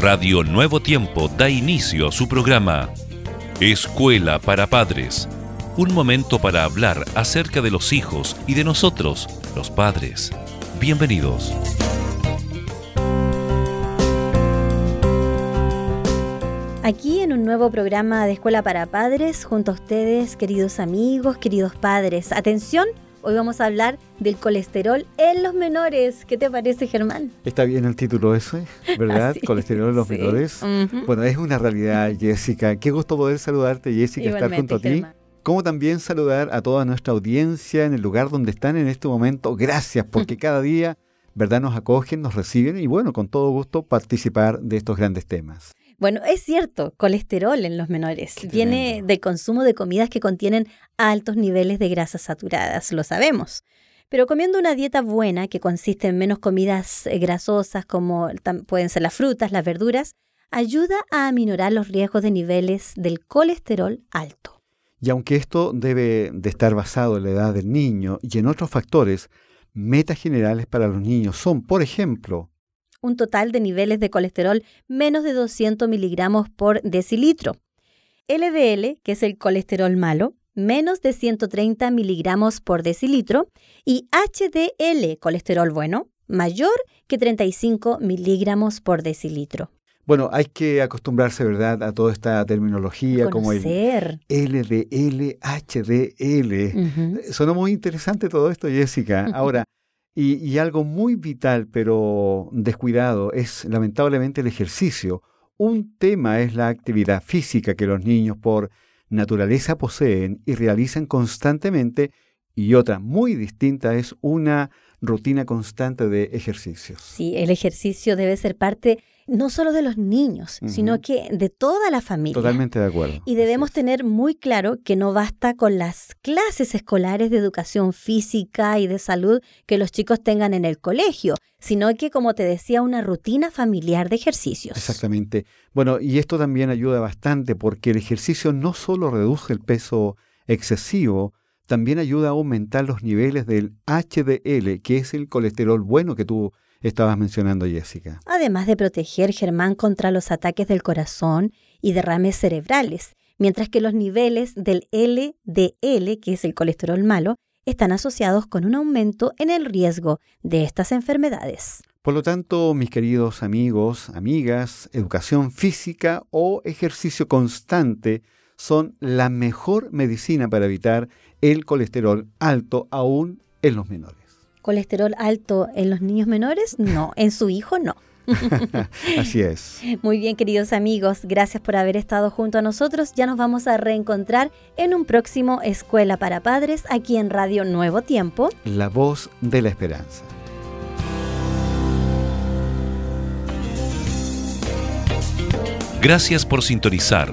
Radio Nuevo Tiempo da inicio a su programa Escuela para Padres. Un momento para hablar acerca de los hijos y de nosotros, los padres. Bienvenidos. Aquí en un nuevo programa de Escuela para Padres, junto a ustedes, queridos amigos, queridos padres. Atención, hoy vamos a hablar del colesterol en los menores. ¿Qué te parece, Germán? Está bien el título ese, ¿verdad? colesterol en los menores. Bueno, es una realidad, Jessica. Qué gusto poder saludarte, Jessica, estar junto a ti. Como también saludar a toda nuestra audiencia en el lugar donde están en este momento. Gracias, porque cada día, ¿verdad? Nos acogen, nos reciben y bueno, con todo gusto participar de estos grandes temas. Bueno, es cierto, colesterol en los menores viene del consumo de comidas que contienen altos niveles de grasas saturadas, lo sabemos. Pero comiendo una dieta buena que consiste en menos comidas eh, grasosas como pueden ser las frutas, las verduras, ayuda a aminorar los riesgos de niveles del colesterol alto. Y aunque esto debe de estar basado en la edad del niño y en otros factores, metas generales para los niños son, por ejemplo, un total de niveles de colesterol menos de 200 miligramos por decilitro. LDL, que es el colesterol malo, menos de 130 miligramos por decilitro. Y HDL, colesterol bueno, mayor que 35 miligramos por decilitro. Bueno, hay que acostumbrarse, ¿verdad?, a toda esta terminología como el LDL, HDL. Suena muy interesante todo esto, Jessica. Ahora, y, algo muy vital, pero descuidado, es lamentablemente el ejercicio. Un tema es la actividad física que los niños por naturaleza poseen y realizan constantemente y otra muy distinta es una rutina constante de ejercicios. Sí, el ejercicio debe ser parte no solo de los niños, sino que de toda la familia. Totalmente de acuerdo. Y debemos tener muy claro que no basta con las clases escolares de educación física y de salud que los chicos tengan en el colegio, sino que, como te decía, una rutina familiar de ejercicios. Exactamente. Bueno, y esto también ayuda bastante porque el ejercicio no solo reduce el peso excesivo, también ayuda a aumentar los niveles del HDL, que es el colesterol bueno que tú estabas mencionando, Jessica. Además de proteger Germán contra los ataques del corazón y derrames cerebrales, mientras que los niveles del LDL, que es el colesterol malo, están asociados con un aumento en el riesgo de estas enfermedades. Por lo tanto, mis queridos amigos, amigas, educación física o ejercicio constante son la mejor medicina para evitar el colesterol alto aún en los menores colesterol alto en los niños menores? No, en su hijo no. Así es. Muy bien, queridos amigos, gracias por haber estado junto a nosotros. Ya nos vamos a reencontrar en un próximo Escuela para Padres aquí en Radio Nuevo Tiempo. La voz de la esperanza. Gracias por sintonizar